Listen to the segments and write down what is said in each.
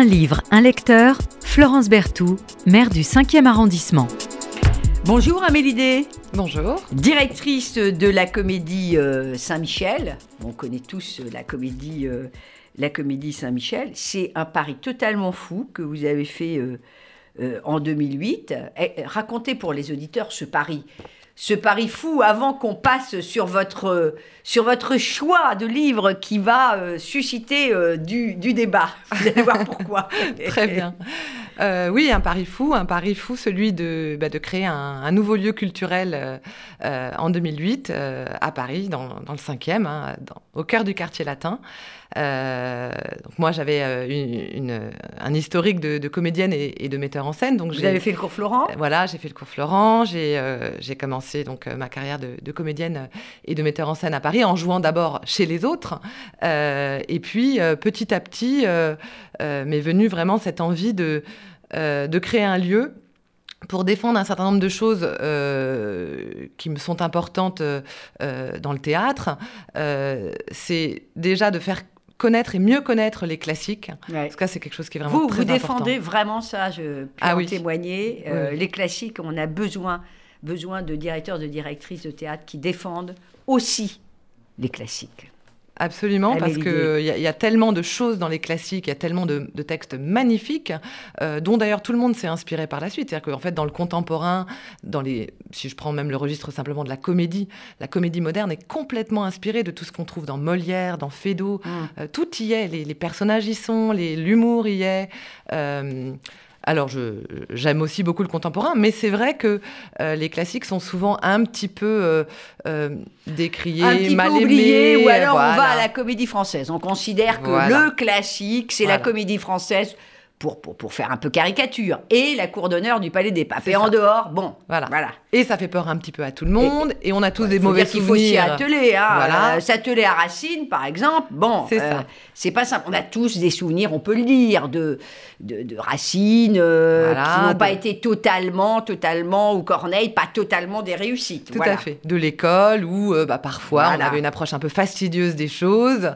Un livre, un lecteur, Florence Berthoud, maire du 5e arrondissement. Bonjour Amélie Bonjour. Directrice de la comédie euh, Saint-Michel. On connaît tous euh, la comédie, euh, la comédie Saint-Michel. C'est un pari totalement fou que vous avez fait en 2008. Eh, racontez pour les auditeurs ce pari ce pari fou avant qu'on passe sur votre, sur votre choix de livre qui va euh, susciter euh, du, du, débat. Vous allez voir pourquoi. Très bien. Euh, oui, un pari fou, un pari fou, celui de, bah, de créer un, un, nouveau lieu culturel en 2008 à Paris, dans, dans le 5e, hein, dans, au cœur du quartier latin. Euh, donc moi, j'avais euh, une, un historique de, de comédienne et, et, de metteur en scène. Donc Vous avez fait le cours Florent? Voilà, j'ai fait le cours Florent. J'ai euh, commencé donc ma carrière de, de, comédienne et de metteur en scène à Paris en jouant d'abord chez les autres. et puis, petit à petit, m'est venue vraiment cette envie de, de créer un lieu pour défendre un certain nombre de choses euh, qui me sont importantes euh, dans le théâtre, euh, c'est déjà de faire connaître et mieux connaître les classiques. Ouais. Parce que c'est quelque chose qui est vraiment vous, très vous important. Vous défendez vraiment ça, je peux ah, en oui. témoigner. Euh, Oui. Les classiques, on a besoin, besoin de directeurs, de directrices de théâtre qui défendent aussi les classiques. Absolument, parce qu'il y, a- y a tellement de choses dans les classiques, il y a tellement de, de textes magnifiques, euh, dont d'ailleurs tout le monde s'est inspiré par la suite. C'est-à-dire qu'en fait, dans le contemporain, dans les, si je prends même le registre simplement de la comédie, la comédie moderne est complètement inspirée de tout ce qu'on trouve dans Molière, dans Feydeau. Euh, tout y est, les, les personnages y sont, l'humour y est. Euh, alors, j'aime aussi beaucoup le contemporain, mais c'est vrai que euh, les classiques sont souvent un petit peu euh, euh, décriés, un petit mal peu oublié, aimés, ou alors on va à la comédie française. On considère que Voilà. le classique, c'est Voilà. la comédie française. Pour, pour, pour faire un peu caricature. Et la cour d'honneur du Palais des Papes. Et en dehors, bon, Voilà. voilà. Et ça fait peur un petit peu à tout le monde, et, on a tous des Il mauvais dire qu'il faut s'y souvenirs. atteler. Hein. Voilà. Euh, S'atteler à Racine, par exemple, bon, C'est euh, ça. c'est pas simple. On a tous des souvenirs, on peut le dire, de, de, de Racine, euh, Voilà, qui n'ont pas été totalement, totalement, ou Corneille, pas totalement des réussites. Tout Voilà. à fait. De l'école où euh, bah, parfois on avait une approche un peu fastidieuse des choses,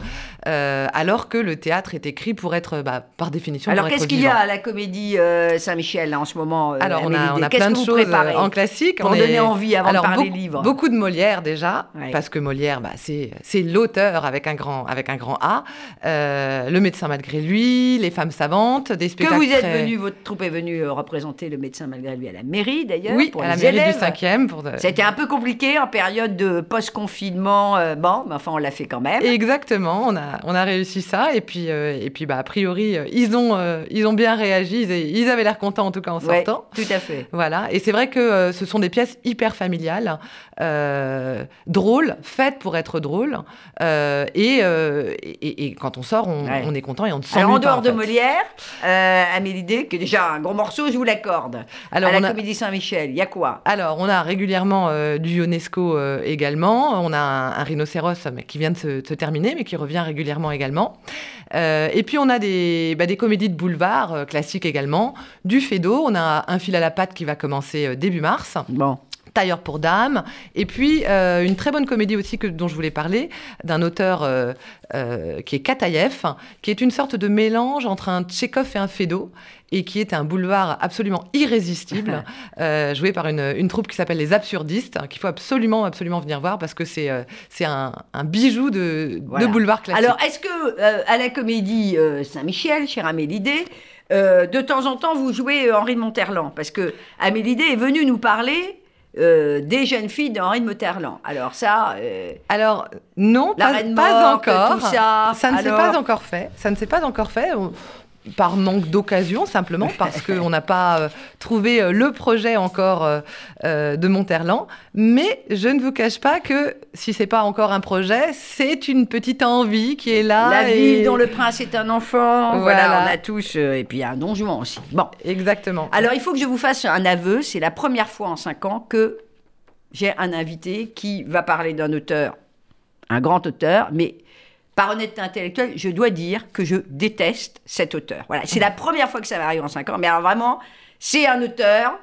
alors que le théâtre est écrit pour être, bah, par définition, Alors, pour être qu'il y a à la comédie euh, Saint-Michel, en ce moment euh, Alors, on a, on a plein que de choses euh, en classique. Pour On donner est- envie avant de Alors, parler beaucoup, livre. Beaucoup de Molière déjà, Ouais. parce que Molière, bah, c'est l'auteur avec un grand avec un grand A. Euh, le médecin malgré lui, les femmes savantes, des Que spectacles. vous êtes venu, votre troupe est venue représenter le médecin malgré lui à la mairie, d'ailleurs, Oui, pour à la mairie élèves. du 5e. Pour de- C'était un peu compliqué en période de post-confinement. euh, bon, mais enfin, on l'a fait quand même. Exactement, on a, on a réussi ça. Et puis, et puis bah, a priori, ils, ont, ils ont bien réagi. Ils, ils avaient l'air contents, en tout cas, en Ouais, sortant. tout à fait. Voilà, et c'est vrai que euh, ce sont des pièces hyper familiales, euh, drôles, faites pour être drôles, euh, et, et, et quand on sort, on, Ouais. on est content et on ne s'ennuie Alors, en pas, dehors en de. Molière, Amélie Day, qui est déjà un gros morceau, je vous l'accorde. Alors, à la a- Comédie Saint-Michel, il y a quoi? Alors, on a régulièrement du UNESCO également. On a un, un rhinocéros qui vient de se, de se terminer, mais qui revient régulièrement également. Et puis, on a des, bah, des comédies de boulevard euh, classiques également. Du Fédo, on a un fil à la patte qui va commencer euh, début mars. Bon. Tailleur pour dames, et puis euh, une très bonne comédie aussi que, dont je voulais parler, d'un auteur euh, euh, qui est Kataïev, qui est une sorte de mélange entre un Tchekhov et un Fédo, et qui est un boulevard absolument irrésistible, euh, joué par une, une troupe qui s'appelle les Absurdistes, hein, qu'il faut absolument, absolument venir voir, parce que c'est euh, c'est un, un bijou de, Voilà. de boulevard classique. Alors, est-ce que euh, à la Comédie Saint-Michel, chère euh, de temps en temps, vous jouez Henri de Monterland? Parce que Amélie Day est venue nous parler euh, des jeunes filles d'Henri de Monterland. Alors ça... euh, Alors, non, La pas, Reine pas morte, encore. tout ça, ne s'est pas encore fait. Ça ne s'est pas encore fait. Par manque d'occasion, simplement, parce qu'on n'a pas euh, trouvé euh, le projet encore euh, de Monterland. Mais je ne vous cache pas que si c'est pas encore un projet, c'est une petite envie qui est là. la et- ville dont le prince est un enfant. Voilà, Voilà. on a tous... euh, et puis il y a un don Juan aussi. Bon. Exactement. Alors, il faut que je vous fasse un aveu. C'est la première fois en cinq ans que j'ai un invité qui va parler d'un auteur, un grand auteur, mais par honnêteté intellectuelle, je dois dire que je déteste cet auteur. Voilà, c'est la première fois que ça m'arrive en cinq ans. Mais alors vraiment, c'est un auteur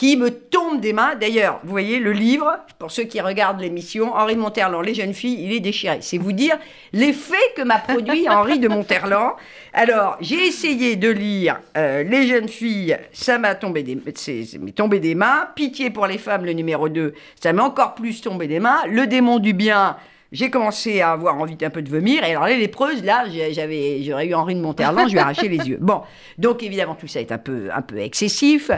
qui me tombe des mains. D'ailleurs, vous voyez le livre, pour ceux qui regardent l'émission, Henri de Monterland, Les jeunes filles, il est déchiré. C'est vous dire l'effet que m'a produit Henri de Monterland. Alors, j'ai essayé de lire euh, Les jeunes filles, ça m'a tombé des, tombé des mains. Pitié pour les femmes, le numéro 2, ça m'a encore plus tombé des mains. Le démon du bien, j'ai commencé à avoir envie d'un peu de vomir. Et alors les lépreuses, là, j'avais, j'aurais eu Henri de Monterland, je lui ai arraché les yeux. Bon, donc évidemment tout ça est un peu, un peu excessif.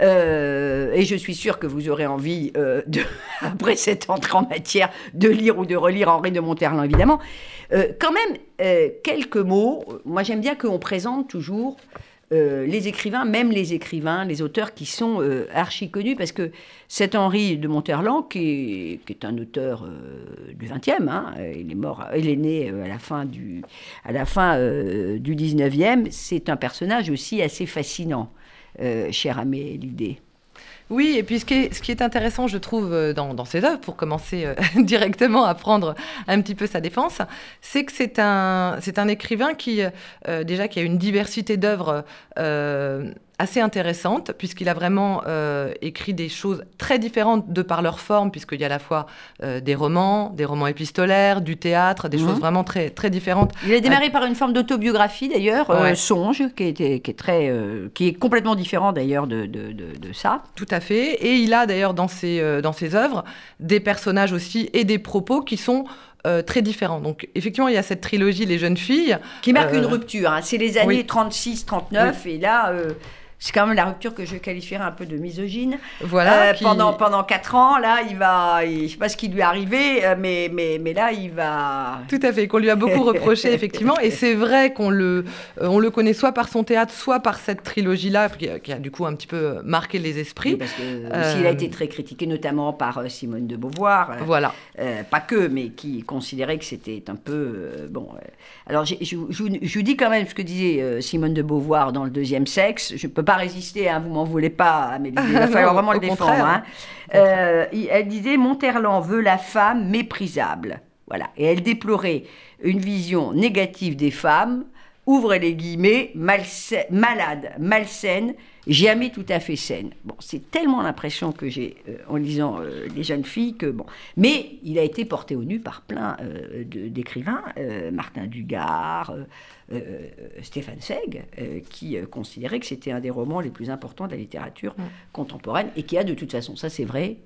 Euh, et je suis sûre que vous aurez envie, euh, après cette entrée en matière, de lire ou de relire Henri de Monterland, évidemment. Euh, quand même, quelques mots. Moi, j'aime bien qu'on présente toujours euh, les écrivains, même les écrivains, les auteurs qui sont euh, archi connus, parce que cet Henri de Monterland, qui est, un auteur euh, du XXe, hein, il est mort, né à la fin du, à la fin du XIXe, c'est un personnage aussi assez fascinant, cher Amélie oui, et puis ce qui est, intéressant, je trouve, euh, dans, ses œuvres, pour commencer euh, directement à prendre un petit peu sa défense, c'est que c'est un, écrivain qui, euh, déjà, qui a une diversité d'œuvres assez intéressante, puisqu'il a vraiment euh, écrit des choses très différentes de par leur forme, puisqu'il y a à la fois euh, des romans, des romans épistolaires, du théâtre, des choses mhm. vraiment très, très différentes. Il a démarré par une forme d'autobiographie d'ailleurs, euh, Songe, qui, est très, qui est complètement différent d'ailleurs de, de, de, ça. Tout à fait. Et il a d'ailleurs dans ses, dans ses œuvres des personnages aussi et des propos qui sont très différents. Donc effectivement, il y a cette trilogie Les jeunes filles. Qui marque une rupture. Hein. C'est les années 36-39 et là, c'est quand même la rupture que je qualifierais un peu de misogyne. Voilà. Euh, pendant, pendant quatre ans, là, il va. Je ne sais pas ce qui lui est arrivé, euh, mais, mais, mais là, il va. Tout à fait, qu'on lui a beaucoup reproché, effectivement. Et c'est vrai qu'on le, euh, on le connaît soit par son théâtre, soit par cette trilogie-là, qui, a du coup un petit peu marqué les esprits. parce qu'il a été très critiqué, notamment par Simone de Beauvoir. Voilà. pas que, mais qui considérait que c'était un peu. bon. alors, je, je, je, vous dis quand même ce que disait Simone de Beauvoir dans Le Deuxième Sexe. Je ne peux pas résister, hein, vous m'en voulez pas, mais il va falloir vraiment le défendre. Hein. Euh, elle disait Monterland veut la femme méprisable. Voilà. Et elle déplorait une vision négative des femmes, ouvre les guillemets, malade, malsaine, jamais tout à fait saine. Bon, c'est tellement l'impression que j'ai euh, en lisant euh, Les jeunes filles que bon. Mais il a été porté au nu par plein d'écrivains, Martin Dugard. Euh, Stéphane Seig, euh, qui euh, considérait que c'était un des romans les plus importants de la littérature mm. contemporaine et qui a de toute façon, ça c'est vrai,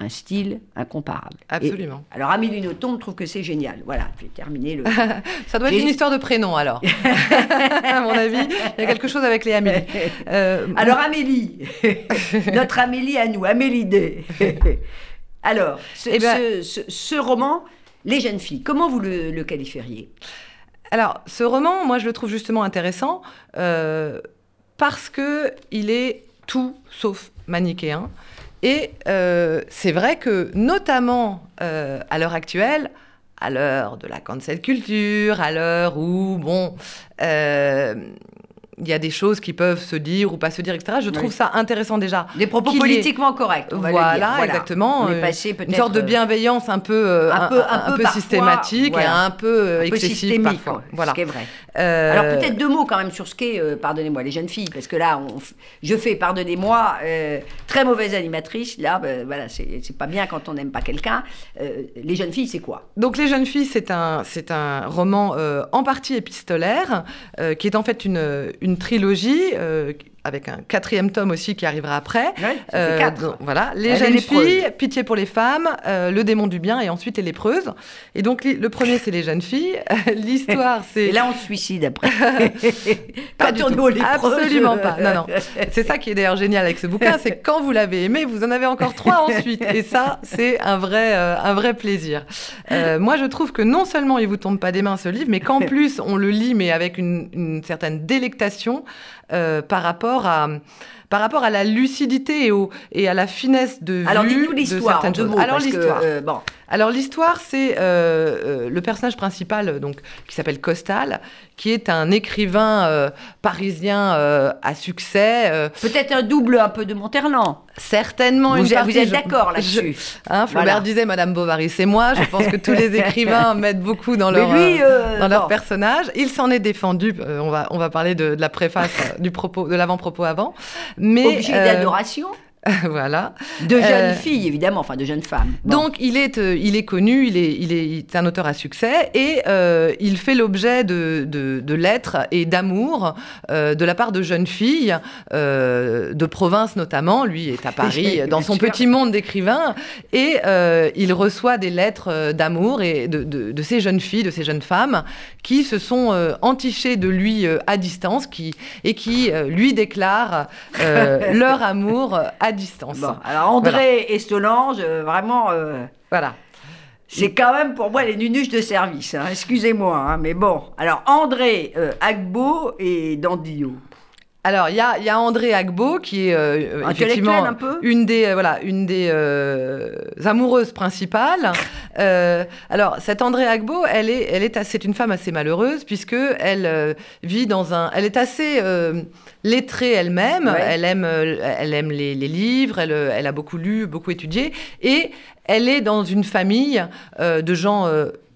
un style incomparable. Absolument. alors Amélie Nothomb trouve que c'est génial. Voilà, j'ai terminé le. ça doit être une histoire de prénom alors. à mon avis, il y a quelque chose avec les Amélie. alors Amélie, notre Amélie à nous, Amélie D. alors, eh ben ce, roman, Les jeunes filles, comment vous le qualifieriez? Alors, ce roman, moi, je le trouve justement intéressant euh, parce que il est tout sauf manichéen. Et euh, c'est vrai que, notamment euh, à l'heure actuelle, à l'heure de la cancel culture, à l'heure où, bon, il y a des choses qui peuvent se dire ou pas se dire, etc. Je trouve ça intéressant déjà. Des propos politiquement corrects. On va voilà, le dire. voilà, exactement. Euh, une sorte de bienveillance un peu, euh, un, peu, un, peu, systématique et un peu, euh, excessive parfois. Voilà. Ce qui est vrai. Alors peut-être deux mots quand même sur ce qu'est, pardonnez-moi, les jeunes filles, parce que là, on, je fais, pardonnez-moi, très mauvaise animatrice. Là, ben, voilà, c'est pas bien quand on n'aime pas quelqu'un. les jeunes filles, c'est quoi? Donc les jeunes filles, c'est un, c'est un roman en partie épistolaire, qui est en fait une, une une trilogie euh, avec un quatrième tome aussi qui arrivera après. Euh, voilà, les jeunes filles, Pitié pour les femmes, euh, Le démon du bien et ensuite Les lépreuses. Et donc le premier c'est les jeunes filles, l'histoire c'est. Et là on se suicide après. pas du tout. Absolument pas. Non non. C'est ça qui est d'ailleurs génial avec ce bouquin, c'est quand vous l'avez aimé, vous en avez encore trois ensuite. Et ça c'est un vrai euh, un vrai plaisir. moi je trouve que non seulement il vous tombe pas des mains ce livre, mais qu'en plus on le lit mais avec une, une certaine délectation par rapport à par rapport à la lucidité et, au, et à la finesse de Alors, vue de certaines choses. Alors l'histoire. Euh, bon. Alors l'histoire, c'est euh, euh, le personnage principal, donc qui s'appelle Costal, qui est un écrivain parisien à succès. Peut-être un double un peu de Monterland. Certainement. Vous, une vous êtes d'accord là-dessus. Hein, Flaubert disait Madame Bovary, c'est moi. Je pense que tous les écrivains mettent beaucoup dans leur, dans leur personnage. Il s'en est défendu. on va on va parler de, de la préface du propos de l'avant-propos avant. Mais, Objet d'adoration voilà. De jeunes Euh, filles, évidemment, enfin de jeunes femmes. Bon. Donc il est, euh, il est connu, il est, il est, il est un auteur à succès et euh, il fait l'objet de, de, de lettres et d'amour de la part de jeunes filles de province notamment. Lui est à Paris dans son sûr. petit monde d'écrivain et il reçoit des lettres d'amour et de, de, ces jeunes filles, de ces jeunes femmes qui se sont entichées de lui à distance qui, et qui lui déclarent leur amour euh, à distance. Bon, alors André et Solange, euh, vraiment, euh, Voilà. c'est quand même pour moi les nunuches de service. hein, Excusez-moi, hein, mais bon. Alors André, euh, Agbo et Dandillo. Alors, il y a, y a André Agbo, qui est euh, effectivement un peu une des, euh, voilà, une des euh, amoureuses principales. Alors, cette André Agbo, elle est, elle est, assez- c'est une femme assez malheureuse, puisque elle vit dans un... Elle est assez lettrée elle-même, Ouais. elle aime, elle aime les, les livres, elle, elle a beaucoup lu, beaucoup étudié, et elle est dans une famille de gens...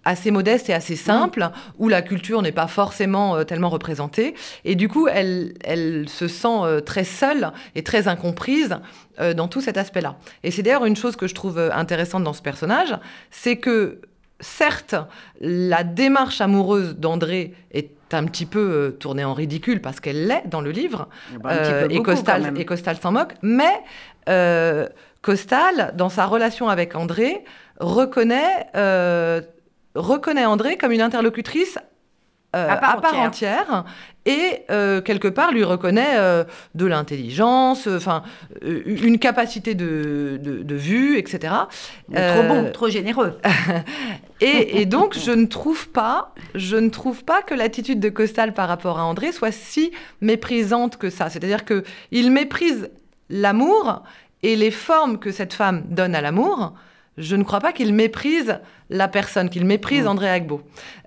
assez modestes et assez simples, où la culture n'est pas forcément euh, tellement représentée. Et du coup, elle, elle se sent euh, très seule et très incomprise euh, dans tout cet aspect-là. Et c'est d'ailleurs une chose que je trouve intéressante dans ce personnage, c'est que certes, la démarche amoureuse d'André est un petit peu tournée en ridicule parce qu'elle l'est dans le livre, Bah, peu euh, et, beaucoup, Costal, et Costal s'en moque, mais euh, Costal, dans sa relation avec André, reconnaît, euh, reconnaît André comme une interlocutrice euh, À part entière et euh, quelque part lui reconnaît euh, de l'intelligence, enfin une capacité de, de, de vue, etc. Trop bon, trop généreux. et, et donc, je ne trouve pas, je ne trouve pas que l'attitude de Costal par rapport à André soit si méprisante que ça. C'est-à-dire que il méprise l'amour et les formes que cette femme donne à l'amour. Je ne crois pas qu'il méprise la personne, qu'il méprise Mm. André Agbo.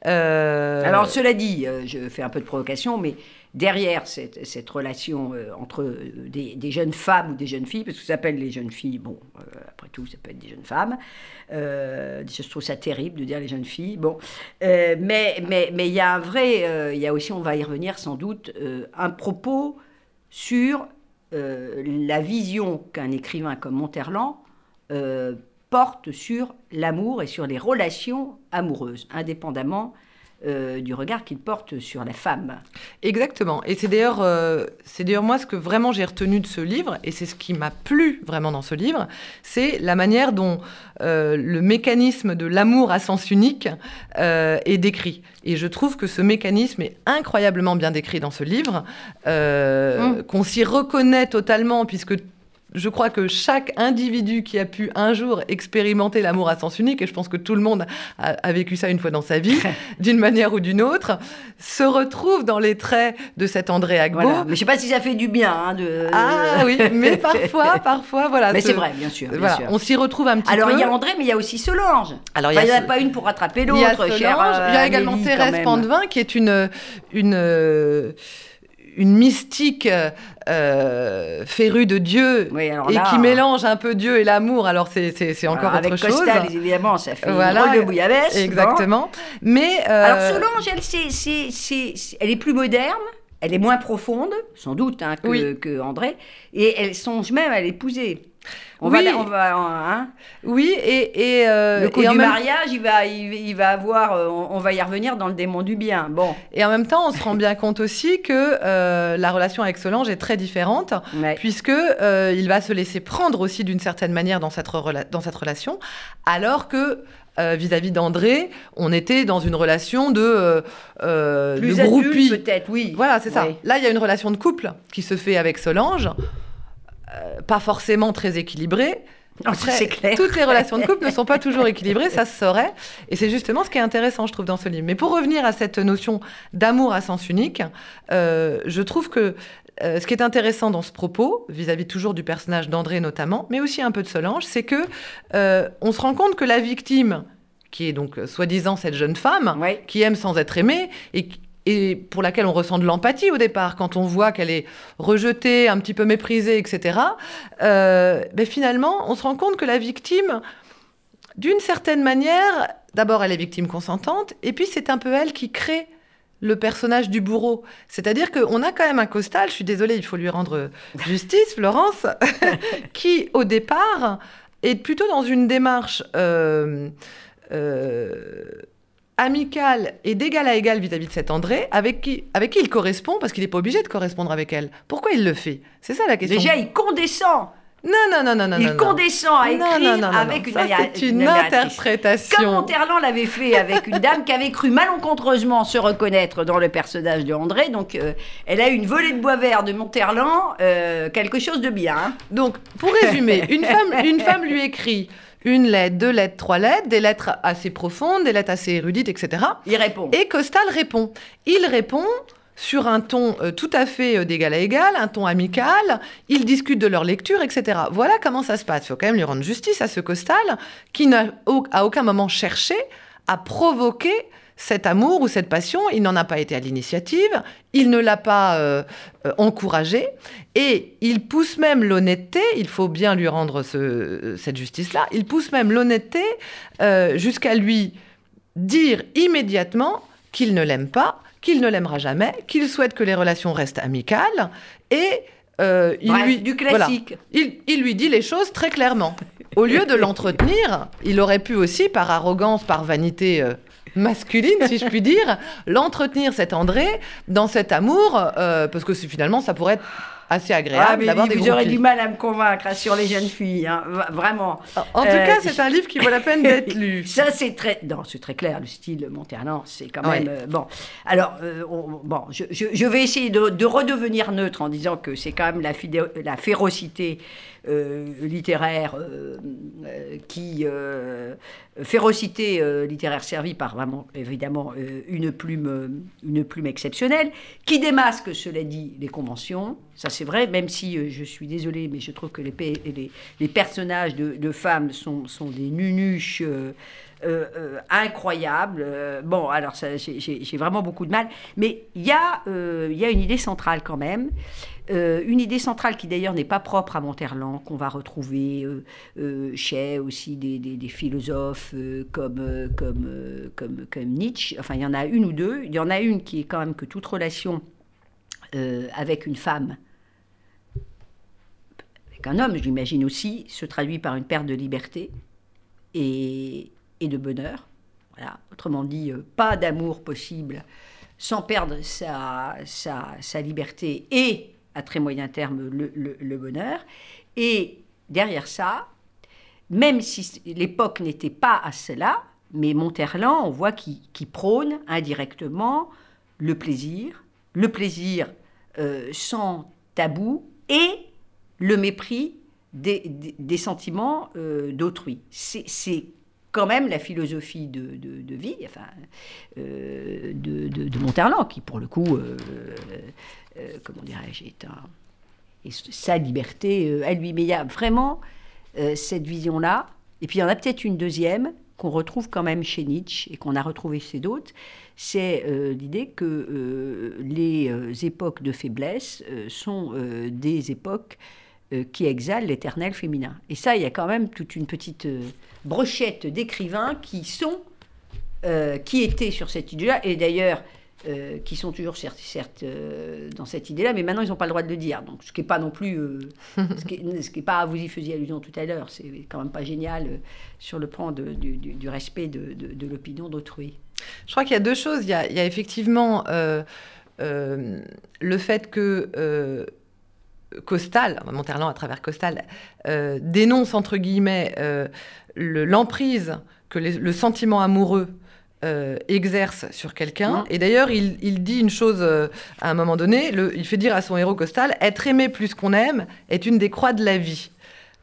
Euh, Alors, cela dit, euh, je fais un peu de provocation, mais derrière cette, cette relation euh, entre des, des jeunes femmes ou des jeunes filles, parce que ça s'appelle les jeunes filles, bon, euh, après tout, ça peut être des jeunes femmes. Euh, je trouve ça terrible de dire les jeunes filles. Bon, mais mais mais il y a un vrai, il y a aussi, on va y revenir sans doute, un propos sur la vision qu'un écrivain comme Monterland euh, porte sur l'amour et sur les relations amoureuses, indépendamment euh, du regard qu'il porte sur la femme. Exactement. Et c'est d'ailleurs, euh, c'est d'ailleurs moi ce que vraiment j'ai retenu de ce livre, et c'est ce qui m'a plu vraiment dans ce livre, c'est la manière dont euh, le mécanisme de l'amour à sens unique est décrit. Et je trouve que ce mécanisme est incroyablement bien décrit dans ce livre, euh, Mm. qu'on s'y reconnaît totalement, puisque je crois que chaque individu qui a pu un jour expérimenter l'amour à sens unique, et je pense que tout le monde a, a vécu ça une fois dans sa vie, d'une manière ou d'une autre, se retrouve dans les traits de cet André Agbo. Voilà. Mais je sais pas si ça fait du bien. hein, de... Ah oui, mais parfois, parfois, voilà. Mais ce- c'est vrai, bien sûr. bien Voilà, sûr. on s'y retrouve un petit Alors peu. il y a André, mais il y a aussi Solange. Alors, Enfin, il n'y en a ce- pas une pour rattraper il y a l'autre, Solange, euh, il y a également Amélie, quand Thérèse. Pandevin qui est une, une, euh, une mystique euh, férue de Dieu Oui, alors et qui mélange un peu Dieu et l'amour. Alors c'est, c'est, encore avec autre chose. Costal, évidemment, ça fait Voilà. une drôle de bouillabaisse. bon. Exactement. Mais euh, Alors Solange, elle, c'est, c'est, c'est- c'est- elle est plus moderne, elle est moins profonde, sans doute, hein, que, Oui. que André, et elle songe même à l'épouser. On Oui. va, on va, hein, oui, et, et, euh, le coup et en du même- mariage, il va, il, il va avoir, euh, on, va y revenir dans le démon du bien. Bon, Et en même temps, on se rend bien compte aussi que euh, la relation avec Solange est très différente, ouais. puisque il va se laisser prendre aussi d'une certaine manière dans cette, dans cette relation, alors que vis-à-vis d'André, on était dans une relation de, plus de groupie. peut-être, oui. Voilà, c'est ça. Oui. Là, il y a une relation de couple qui se fait avec Solange, euh, pas forcément très équilibrée. Non, ça, c'est clair. Toutes les relations de couple ne sont pas toujours équilibrées, ça se saurait. Et c'est justement ce qui est intéressant, je trouve, dans ce livre. Mais pour revenir à cette notion d'amour à sens unique, euh, je trouve que euh, ce qui est intéressant dans ce propos, vis-à-vis toujours du personnage d'André notamment, mais aussi un peu de Solange, c'est que euh, on se rend compte que la victime, qui est donc soi-disant cette jeune femme, qui aime sans être aimée et, et pour laquelle on ressent de l'empathie au départ quand on voit qu'elle est rejetée, un petit peu méprisée, etc. Euh, ben finalement, on se rend compte que la victime, d'une certaine manière, d'abord elle est victime consentante et puis c'est un peu elle qui crée le personnage du bourreau. C'est-à-dire qu'on a quand même un Costal, je suis désolée, il faut lui rendre justice, Florence, qui au départ est plutôt dans une démarche euh, euh, amicale et d'égal à égal vis-à-vis de cette André, avec qui, avec qui il correspond, parce qu'il n'est pas obligé de correspondre avec elle. Pourquoi il le fait? C'est ça la question. Déjà, il condescend. Non, non, non, non, non. Il non, condescend à écrire non, non, avec non. une, Ça, c'est une interprétation. Comme Monterland l'avait fait avec une dame qui avait cru malencontreusement se reconnaître dans le personnage de André. Donc, euh, elle a eu une volée de bois vert de Monterland, euh, quelque chose de bien. hein. Donc, pour résumer, une femme, une femme lui écrit une lettre, deux lettres, trois lettres, des lettres assez profondes, des lettres assez érudites, etc. Il répond. Et Costal répond. Il répond sur un ton euh, tout à fait euh, d'égal à égal, un ton amical. Ils discutent de leur lecture, etc. Voilà comment ça se passe. Il faut quand même lui rendre justice à ce Costal qui n'a au- à aucun moment cherché à provoquer cet amour ou cette passion. Il n'en a pas été à l'initiative. Il ne l'a pas euh, euh, encouragé. Et il pousse même l'honnêteté, il faut bien lui rendre ce- cette justice-là, il pousse même l'honnêteté euh, jusqu'à lui dire immédiatement qu'il ne l'aime pas, qu'il ne l'aimera jamais, qu'il souhaite que les relations restent amicales, et euh, il Bref, lui du voilà. classique. il, il lui dit les choses très clairement. Au lieu de l'entretenir, il aurait pu aussi, par arrogance, par vanité euh, masculine, si je puis dire, l'entretenir cet André dans cet amour, euh, parce que finalement, ça pourrait être assez agréable Ah, mais d'avoir des vous aurez du mal à me convaincre sur les jeunes filles, hein, vraiment. En tout Euh, cas, c'est un livre qui vaut la peine d'être lu. Ça, c'est très. Non, c'est très clair, le style Monterland, c'est quand Ouais. même. euh, bon. Alors, euh, on- bon, je, je- je vais essayer de, de redevenir neutre en disant que c'est quand même la, férocité littéraire euh, euh, qui. euh, férocité euh, littéraire servie par vraiment, évidemment, euh, une, plume, euh, une plume exceptionnelle, qui démasque, cela dit, les conventions. Ça, c'est vrai, même si euh, je suis désolée, mais je trouve que les, les, les personnages de, de femmes sont, sont des nunuches. euh, euh, euh. Euh, bon, alors j'ai- vraiment beaucoup de mal. Mais il y, a, euh, y a une idée centrale quand même. Euh, une idée centrale qui d'ailleurs n'est pas propre à Monterland, qu'on va retrouver euh, euh, chez aussi des, des- philosophes comme, comme, comme, comme Nietzsche. Enfin, il y en a une ou deux. Il y en a une qui est quand même que toute relation avec une femme, avec un homme, je l'imagine aussi, se traduit par une perte de liberté et, et de bonheur. Voilà. Autrement dit, pas d'amour possible sans perdre sa, sa, sa liberté et, à très moyen terme, le, bonheur. Et derrière ça, même si l'époque n'était pas à cela, mais Monterland, on voit qu'il prône indirectement le plaisir, le plaisir euh, sans tabou et le mépris des, sentiments euh, d'autrui. C'est quand même la philosophie de, de- vie enfin, euh, de, de- Monterland, qui pour le coup, euh, euh, comment dirais-je, est un, sa liberté à lui. Mais il y a vraiment cette vision-là. Et puis il y en a peut-être une deuxième qu'on retrouve quand même chez Nietzsche et qu'on a retrouvé chez d'autres, c'est l'idée que les époques de faiblesse sont des époques euh, qui exhalent l'éternel féminin. Et ça, il y a quand même toute une petite euh, brochette d'écrivains qui sont, euh, qui étaient sur cette idée-là, et d'ailleurs qui sont toujours certes, dans cette idée-là, mais maintenant ils n'ont pas le droit de le dire. Donc, ce qui n'est pas non plus, ce qui est, ce qui est pas, vous y faisiez allusion tout à l'heure, c'est quand même pas génial sur le plan du, respect de, l'opinion d'autrui. Je crois qu'il y a deux choses. Il y a, effectivement le fait que Costal, Monterland à travers Costal, euh, dénonce entre guillemets euh, le- l'emprise que les- le sentiment amoureux euh, exerce sur quelqu'un. Mhm. Et d'ailleurs, il, il dit une chose à un moment donné, le- il fait dire à son héros Costal, être aimé plus qu'on aime est une des croix de la vie.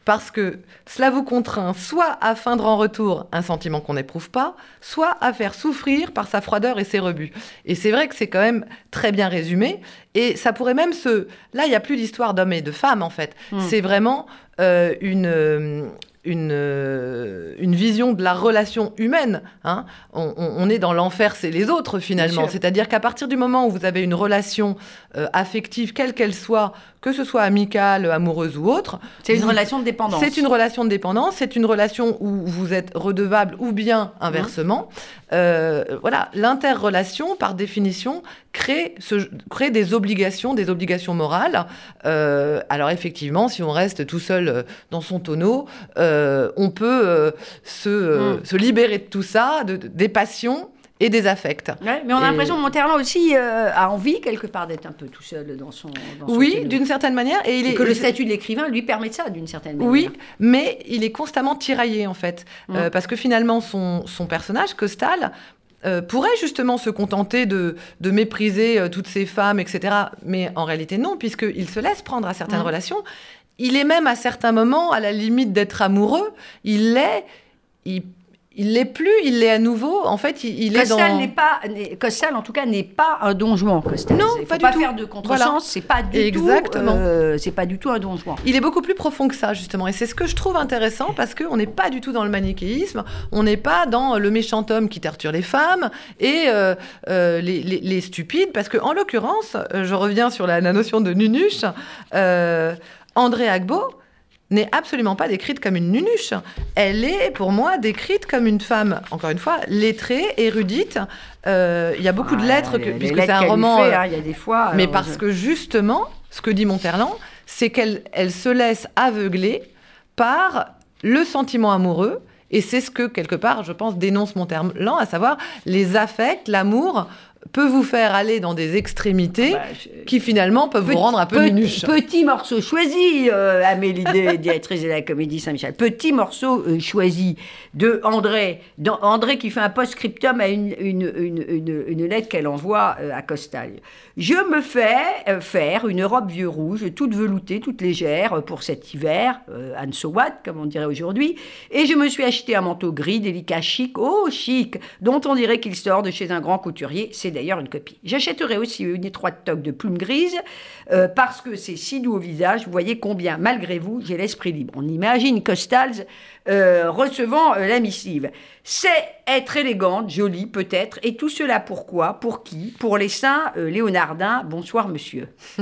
Parce que cela vous contraint soit à feindre en retour un sentiment qu'on n'éprouve pas, soit à faire souffrir par sa froideur et ses rebuts. Et c'est vrai que c'est quand même très bien résumé. Et ça pourrait même se... Là, il n'y a plus d'histoire d'hommes et de femmes, en fait. Mm. C'est vraiment euh, une... euh, Une, euh, une vision de la relation humaine. hein. On, on- on est dans l'enfer, c'est les autres finalement. C'est-à-dire qu'à partir du moment où vous avez une relation euh, affective, quelle qu'elle soit, que ce soit amicale, amoureuse ou autre. C'est une relation de dépendance. C'est une relation de dépendance, c'est une relation où vous êtes redevable ou bien inversement. Euh, voilà, l'interrelation, par définition, crée, crée, des obligations, des obligations morales. Euh, alors effectivement, si on reste tout seul euh, dans son tonneau, on peut se, mm. se, libérer de tout ça, de, des passions et des affects. mais on a l'impression que Monterland aussi euh, a envie quelque part d'être un peu tout seul dans son. Dans oui, d'une certaine manière. Et, il est, que le statut de l'écrivain lui permet de ça, d'une certaine manière. Oui, mais il est constamment tiraillé en fait, euh, mm. parce que finalement son, son personnage, Costal, euh, pourrait justement se contenter de, de mépriser toutes ces femmes, etc. Mais en réalité non, puisqu'il se laisse prendre à certaines mm. relations. Il est même à certains moments à la limite d'être amoureux. Il l'est. Il il l'est plus, il l'est à nouveau. En fait, il, est dans. n'est pas, Costal en tout cas n'est pas un donjon. Costal. Non, il faut pas, du faire de contresens. C'est pas du Exactement. tout. Euh, c'est pas du tout un donjon. Il est beaucoup plus profond que ça justement, et c'est ce que je trouve intéressant parce qu'on n'est pas du tout dans le manichéisme. On n'est pas dans le méchant homme qui torture les femmes et euh, euh, les, stupides, parce que en l'occurrence, je reviens sur la, la notion de nunuche. André Agbo n'est absolument pas décrite comme une nunuche. Elle est, pour moi, décrite comme une femme, encore une fois, lettrée, érudite. Euh, il y a beaucoup de lettres, puisque c'est un roman. Hein, il y a des fois. Mais parce que justement, ce que dit Monterland, c'est qu'elle elle se laisse aveugler par le sentiment amoureux. Et c'est ce que, quelque part, je pense, dénonce Monterland, à savoir les affects, l'amour peut vous faire aller dans des extrémités ah bah, qui finalement peuvent vous rendre un peu minuche. Petit morceau choisi, euh, Amélie, directrice de la Comédie Saint-Michel. Petit morceau euh, choisi de André, André qui fait un post-scriptum à une, une, lettre qu'elle envoie euh, à Costal. Je me fais faire une robe vieux rouge, toute veloutée, toute légère pour cet hiver, Anne Sowat, comme on dirait aujourd'hui, et je me suis acheté un manteau gris, délicat, chic, oh chic, dont on dirait qu'il sort de chez un grand couturier. C'est d'ailleurs une copie. J'achèterai aussi une étroite toque de plumes grises euh, parce que c'est si doux au visage. Vous voyez combien, malgré vous, j'ai l'esprit libre. On imagine Costals euh, recevant euh, la missive. C'est être élégante, jolie peut-être, et tout cela pourquoi? Pour qui? Pour les saints léonardins. Bonsoir monsieur.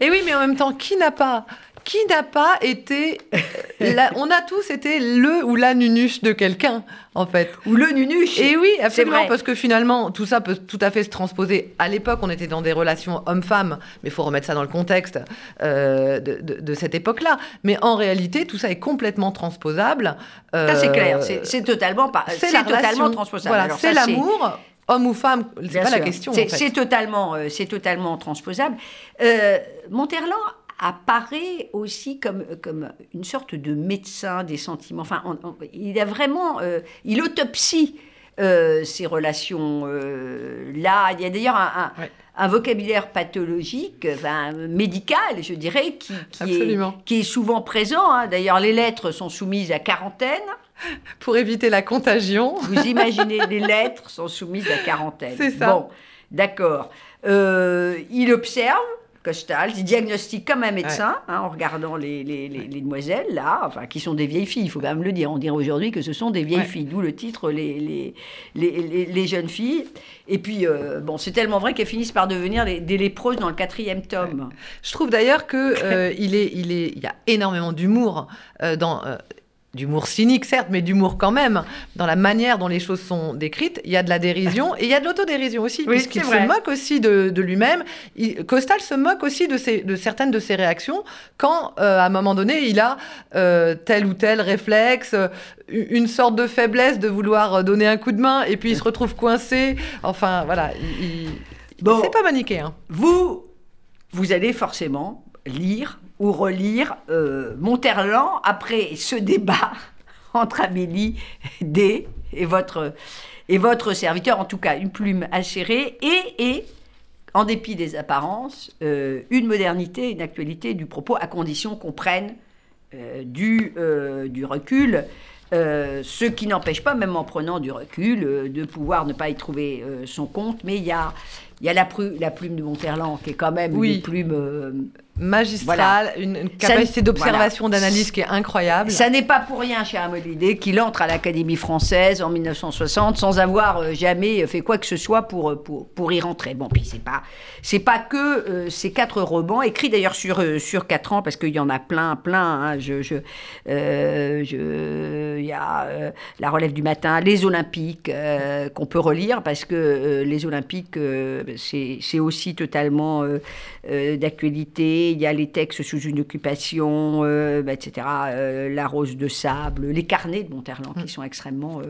et oui, mais en même temps, qui n'a pas qui n'a pas été. on a tous été le ou la nunuche de quelqu'un, en fait. Ou le nunuche. Et oui, absolument, parce que finalement, tout ça peut tout à fait se transposer. À l'époque, on était dans des relations homme-femme, mais il faut remettre ça dans le contexte euh, de, cette époque-là. Mais en réalité, tout ça est complètement transposable. ça, c'est clair. Euh, c'est totalement, pas, c'est totalement transposable. Voilà, c'est l'amour homme ou femme, c'est pas la question. C'est totalement, euh, c'est totalement transposable. Euh, Monterland apparaît aussi comme, comme une sorte de médecin des sentiments. Enfin, il a vraiment, euh, il autopsie euh, ces relations euh, là. Il y a d'ailleurs un, un, vocabulaire pathologique, enfin, médical, je dirais, qui, qui, est, qui est, souvent présent. Hein. D'ailleurs, les lettres sont soumises à quarantaine. Pour éviter la contagion. Vous imaginez, les lettres sont soumises à quarantaine. C'est ça. Bon, d'accord. il observe, Costal, il diagnostique comme un médecin, hein, en regardant les, les, les, demoiselles, là, enfin, qui sont des vieilles filles, il faut quand même le dire. On dirait aujourd'hui que ce sont des vieilles filles, d'où le titre les, les, jeunes filles. Et puis, euh, bon, c'est tellement vrai qu'elles finissent par devenir des lépreuses dans le quatrième tome. Je trouve d'ailleurs qu'il euh, il est, il est, il y a énormément d'humour euh, dans d'humour cynique, certes, mais d'humour quand même, dans la manière dont les choses sont décrites. Il y a de la dérision et il y a de l'autodérision aussi, puisqu'il se moque aussi de, lui-même. Costal se moque aussi de, de, certaines de ses réactions quand, euh, à un moment donné, il a euh, tel ou tel réflexe, euh, une sorte de faiblesse de vouloir donner un coup de main et puis il se retrouve coincé. Enfin, voilà. Il, bon, c'est pas manichéen. Vous, vous allez forcément lire ou relire euh, Monterland après ce débat entre Amélie D et votre, et votre serviteur, en tout cas une plume acérée, et, et en dépit des apparences, euh, une modernité, une actualité du propos, à condition qu'on prenne euh, du, du recul. ce qui n'empêche pas, même en prenant du recul, de pouvoir ne pas y trouver son compte. Mais il y a, y a la, la plume de Monterland, qui est quand même une plume euh, magistrale, une, capacité d'observation, d'analyse qui est incroyable. Ça n'est pas pour rien, cher Amolidé, qu'il entre à l'Académie française en 1960 sans avoir euh, jamais fait quoi que ce soit pour, euh, pour, pour y rentrer. Bon, puis c'est pas, c'est pas que ces quatre romans, écrits d'ailleurs sur, sur quatre ans, parce qu'il y en a plein, plein. Hein. je, je, je, il y a La relève du matin, Les Olympiques, qu'on peut relire, parce que Les Olympiques c'est aussi totalement euh, euh, d'actualité. Il y a les textes sous une occupation, euh, bah, etc. la rose de sable, les carnets de Monterland, qui mm. sont extrêmement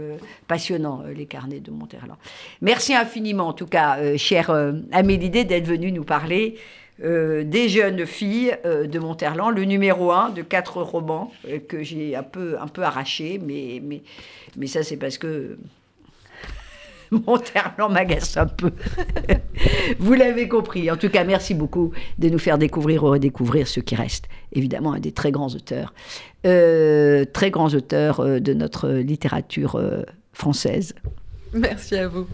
passionnants, les carnets de Monterland. Merci infiniment, en tout cas, chère Amélidée, d'être venue nous parler. des jeunes filles de Monterland, le numéro un de quatre romans que j'ai un peu, un peu arraché, mais, mais, mais ça c'est parce que Monterland m'agace un peu. Vous l'avez compris. En tout cas, merci beaucoup de nous faire découvrir ou redécouvrir ce qui reste. Évidemment, un des très grands auteurs, euh, très grands auteurs euh, de notre littérature euh, française. Merci à vous.